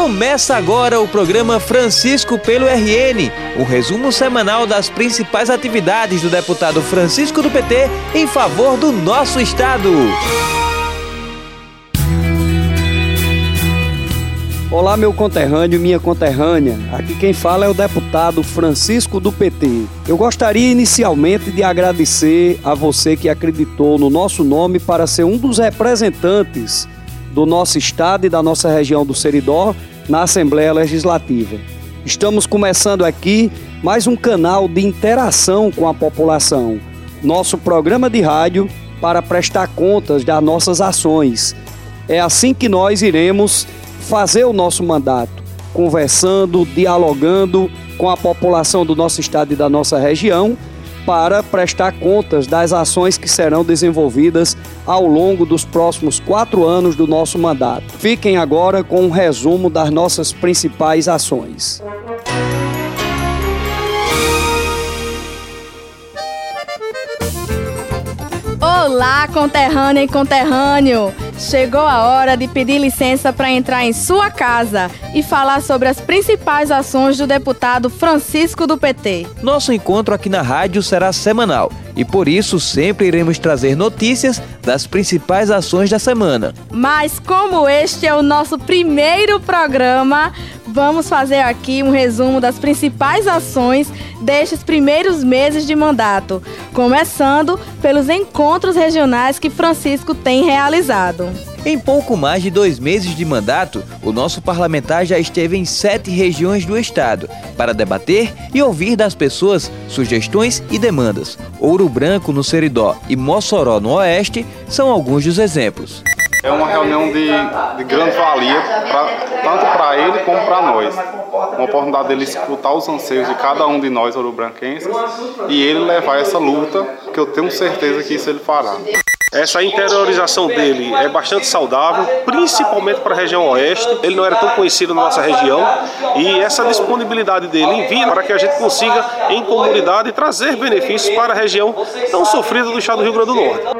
Começa agora o programa Francisco pelo RN, o um resumo semanal das principais atividades do deputado Francisco do PT em favor do nosso estado. Olá, meu conterrâneo minha conterrânea. Aqui quem fala é o deputado Francisco do PT. Eu gostaria inicialmente de agradecer a você que acreditou no nosso nome para ser um dos representantes do nosso estado e da nossa região do Seridó na Assembleia Legislativa. Estamos começando aqui mais um canal de interação com a população, nosso programa de rádio para prestar contas das nossas ações. É assim que nós iremos fazer o nosso mandato, conversando, dialogando com a população do nosso estado e da nossa região para prestar contas das ações que serão desenvolvidas ao longo dos próximos quatro anos do nosso mandato. Fiquem agora com um resumo das nossas principais ações. Olá, conterrânea e conterrâneo! Chegou a hora de pedir licença para entrar em sua casa e falar sobre as principais ações do deputado Francisco do PT. Nosso encontro aqui na rádio será semanal e por isso sempre iremos trazer notícias das principais ações da semana. Mas como este é o nosso primeiro programa, vamos fazer aqui um resumo das principais ações destes primeiros meses de mandato, começando pelos encontros regionais que Francisco tem realizado. Em pouco mais de dois meses de mandato, o nosso parlamentar já esteve em sete regiões do estado para debater e ouvir das pessoas sugestões e demandas. Ouro Branco, no Seridó, e Mossoró, no Oeste, são alguns dos exemplos. É uma reunião de, de grande valia, pra, tanto para ele como para nós. Uma oportunidade dele escutar os anseios de cada um de nós ouro-branquenses e ele levar essa luta, que eu tenho certeza que isso ele fará. Essa interiorização dele é bastante saudável, principalmente para a região oeste. Ele não era tão conhecido na nossa região e essa disponibilidade dele em vir para que a gente consiga, em comunidade, trazer benefícios para a região tão sofrida do estado do Rio Grande do Norte.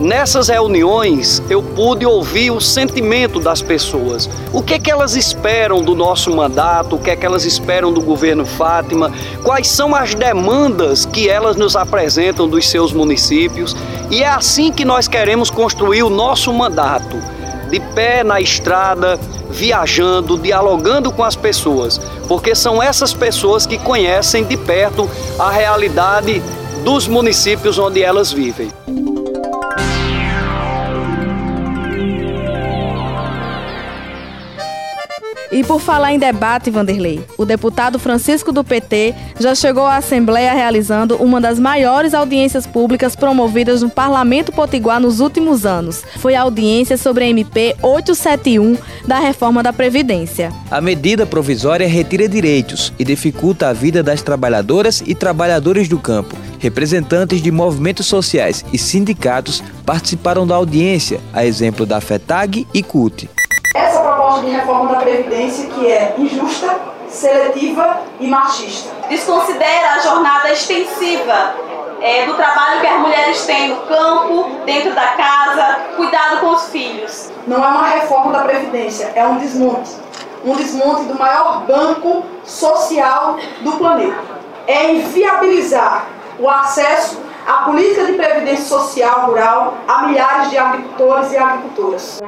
Nessas reuniões eu pude ouvir o sentimento das pessoas. O que é que elas esperam do nosso mandato? O que é que elas esperam do governo Fátima? Quais são as demandas que elas nos apresentam dos seus municípios? E é assim que nós queremos construir o nosso mandato. De pé na estrada, viajando, dialogando com as pessoas, porque são essas pessoas que conhecem de perto a realidade dos municípios onde elas vivem. E por falar em debate, Vanderlei, o deputado Francisco do PT já chegou à Assembleia realizando uma das maiores audiências públicas promovidas no Parlamento Potiguar nos últimos anos. Foi a audiência sobre a MP 871 da reforma da Previdência. A medida provisória retira direitos e dificulta a vida das trabalhadoras e trabalhadores do campo. Representantes de movimentos sociais e sindicatos participaram da audiência, a exemplo da FETAG e CUT proposta de reforma da Previdência que é injusta, seletiva e machista. Desconsidera a jornada extensiva é, do trabalho que as mulheres têm no campo, dentro da casa, cuidado com os filhos. Não é uma reforma da Previdência, é um desmonte. Um desmonte do maior banco social do planeta. É inviabilizar o acesso à política de previdência social rural a milhares de agricultores e agricultoras.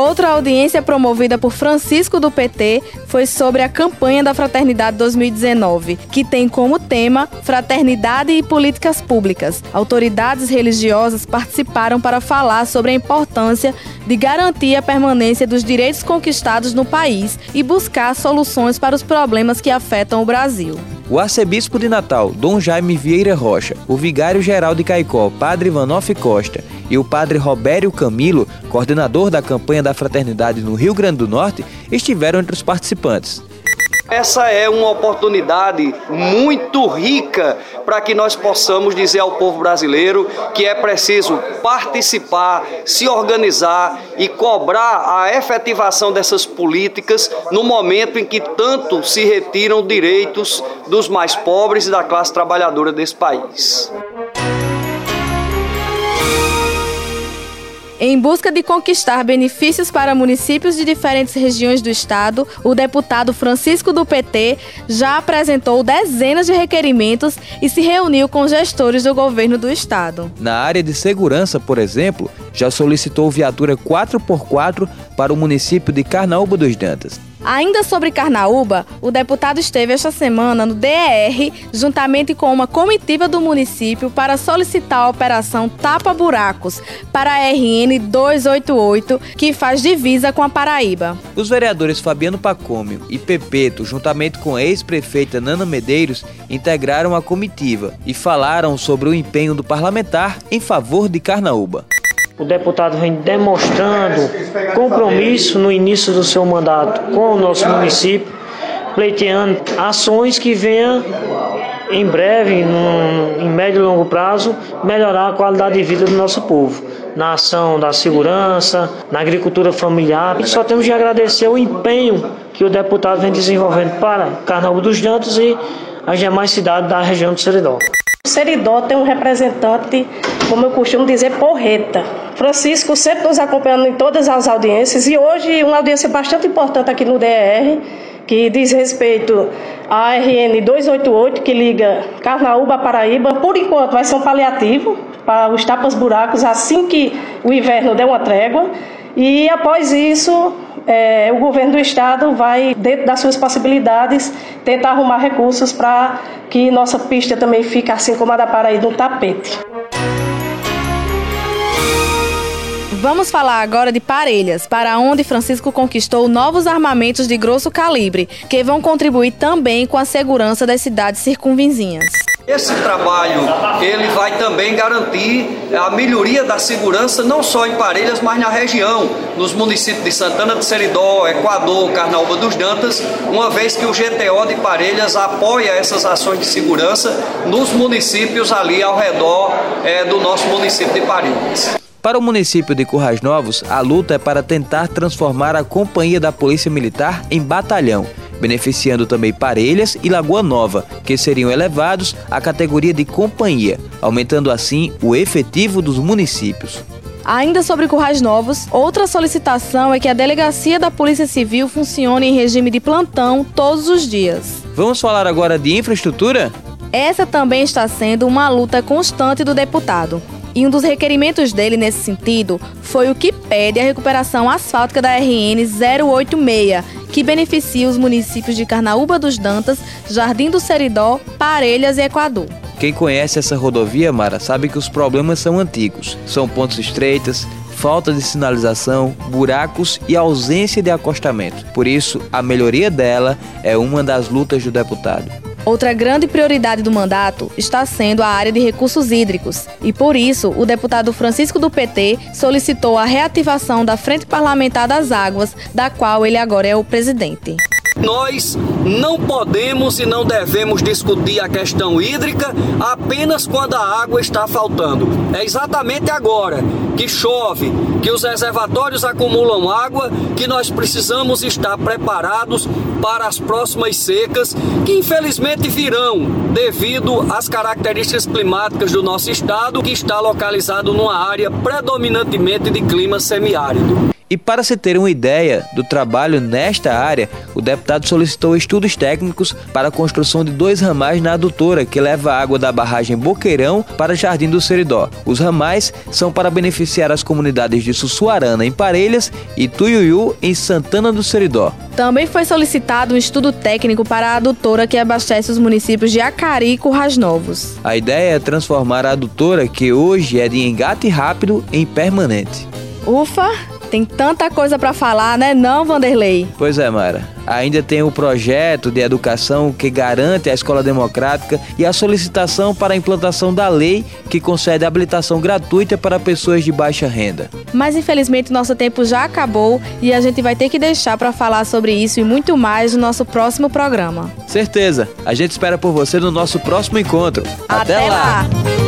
Outra audiência promovida por Francisco do PT foi sobre a campanha da Fraternidade 2019, que tem como tema Fraternidade e Políticas Públicas. Autoridades religiosas participaram para falar sobre a importância de garantir a permanência dos direitos conquistados no país e buscar soluções para os problemas que afetam o Brasil. O arcebispo de Natal, Dom Jaime Vieira Rocha, o vigário-geral de Caicó, Padre Vanoff Costa, e o padre Robério Camilo, coordenador da campanha da fraternidade no Rio Grande do Norte, estiveram entre os participantes. Essa é uma oportunidade muito rica para que nós possamos dizer ao povo brasileiro que é preciso participar, se organizar e cobrar a efetivação dessas políticas no momento em que tanto se retiram direitos dos mais pobres e da classe trabalhadora desse país. Em busca de conquistar benefícios para municípios de diferentes regiões do estado, o deputado Francisco do PT já apresentou dezenas de requerimentos e se reuniu com gestores do governo do estado. Na área de segurança, por exemplo, já solicitou viatura 4x4 para o município de Carnaúba dos Dantas. Ainda sobre Carnaúba, o deputado esteve esta semana no DER, juntamente com uma comitiva do município, para solicitar a operação Tapa Buracos para a RN 288, que faz divisa com a Paraíba. Os vereadores Fabiano Pacômio e Pepeto, juntamente com a ex-prefeita Nana Medeiros, integraram a comitiva e falaram sobre o empenho do parlamentar em favor de Carnaúba. O deputado vem demonstrando compromisso no início do seu mandato com o nosso município, pleiteando ações que venham em breve, num, em médio e longo prazo, melhorar a qualidade de vida do nosso povo. Na ação da segurança, na agricultura familiar. E só temos de agradecer o empenho que o deputado vem desenvolvendo para Carnaúba dos Jantos e as demais cidades da região do Seridó. O Seridó tem um representante, como eu costumo dizer, porreta. Francisco sempre nos acompanhando em todas as audiências e hoje uma audiência bastante importante aqui no DR, que diz respeito à RN 288, que liga Carnaúba a Paraíba. Por enquanto vai ser um paliativo para os tapas buracos assim que o inverno der uma trégua. E após isso, é, o governo do estado vai, dentro das suas possibilidades, tentar arrumar recursos para que nossa pista também fique assim como a da Paraíba no tapete. Vamos falar agora de Parelhas, para onde Francisco conquistou novos armamentos de grosso calibre, que vão contribuir também com a segurança das cidades circunvizinhas. Esse trabalho ele vai também garantir a melhoria da segurança não só em Parelhas, mas na região, nos municípios de Santana de Seridó, Equador, Carnaúba dos Dantas, uma vez que o GTO de Parelhas apoia essas ações de segurança nos municípios ali ao redor é, do nosso município de Parelhas. Para o município de Currais Novos, a luta é para tentar transformar a companhia da Polícia Militar em batalhão beneficiando também Parelhas e Lagoa Nova, que seriam elevados à categoria de companhia, aumentando assim o efetivo dos municípios. Ainda sobre Currais Novos, outra solicitação é que a delegacia da Polícia Civil funcione em regime de plantão todos os dias. Vamos falar agora de infraestrutura? Essa também está sendo uma luta constante do deputado. E um dos requerimentos dele nesse sentido foi o que pede a recuperação asfáltica da RN 086, que beneficia os municípios de Carnaúba dos Dantas, Jardim do Seridó, Parelhas e Equador. Quem conhece essa rodovia, Mara, sabe que os problemas são antigos. São pontos estreitas, falta de sinalização, buracos e ausência de acostamento. Por isso, a melhoria dela é uma das lutas do deputado. Outra grande prioridade do mandato está sendo a área de recursos hídricos, e por isso o deputado Francisco do PT solicitou a reativação da Frente Parlamentar das Águas, da qual ele agora é o presidente. Nós não podemos e não devemos discutir a questão hídrica apenas quando a água está faltando. É exatamente agora que chove, que os reservatórios acumulam água, que nós precisamos estar preparados para as próximas secas, que infelizmente virão devido às características climáticas do nosso estado, que está localizado numa área predominantemente de clima semiárido. E para se ter uma ideia do trabalho nesta área, o deputado solicitou estudos técnicos para a construção de dois ramais na adutora que leva a água da barragem Boqueirão para Jardim do Seridó. Os ramais são para beneficiar as comunidades de Sussuarana, em Parelhas, e Tuiuiu, em Santana do Seridó. Também foi solicitado um estudo técnico para a adutora que abastece os municípios de Acari e Currais Novos. A ideia é transformar a adutora, que hoje é de engate rápido, em permanente. Ufa! Tem tanta coisa para falar, né, não, Vanderlei? Pois é, Mara. Ainda tem o projeto de educação que garante a escola democrática e a solicitação para a implantação da lei que concede habilitação gratuita para pessoas de baixa renda. Mas infelizmente nosso tempo já acabou e a gente vai ter que deixar para falar sobre isso e muito mais no nosso próximo programa. Certeza. A gente espera por você no nosso próximo encontro. Até, Até lá. lá.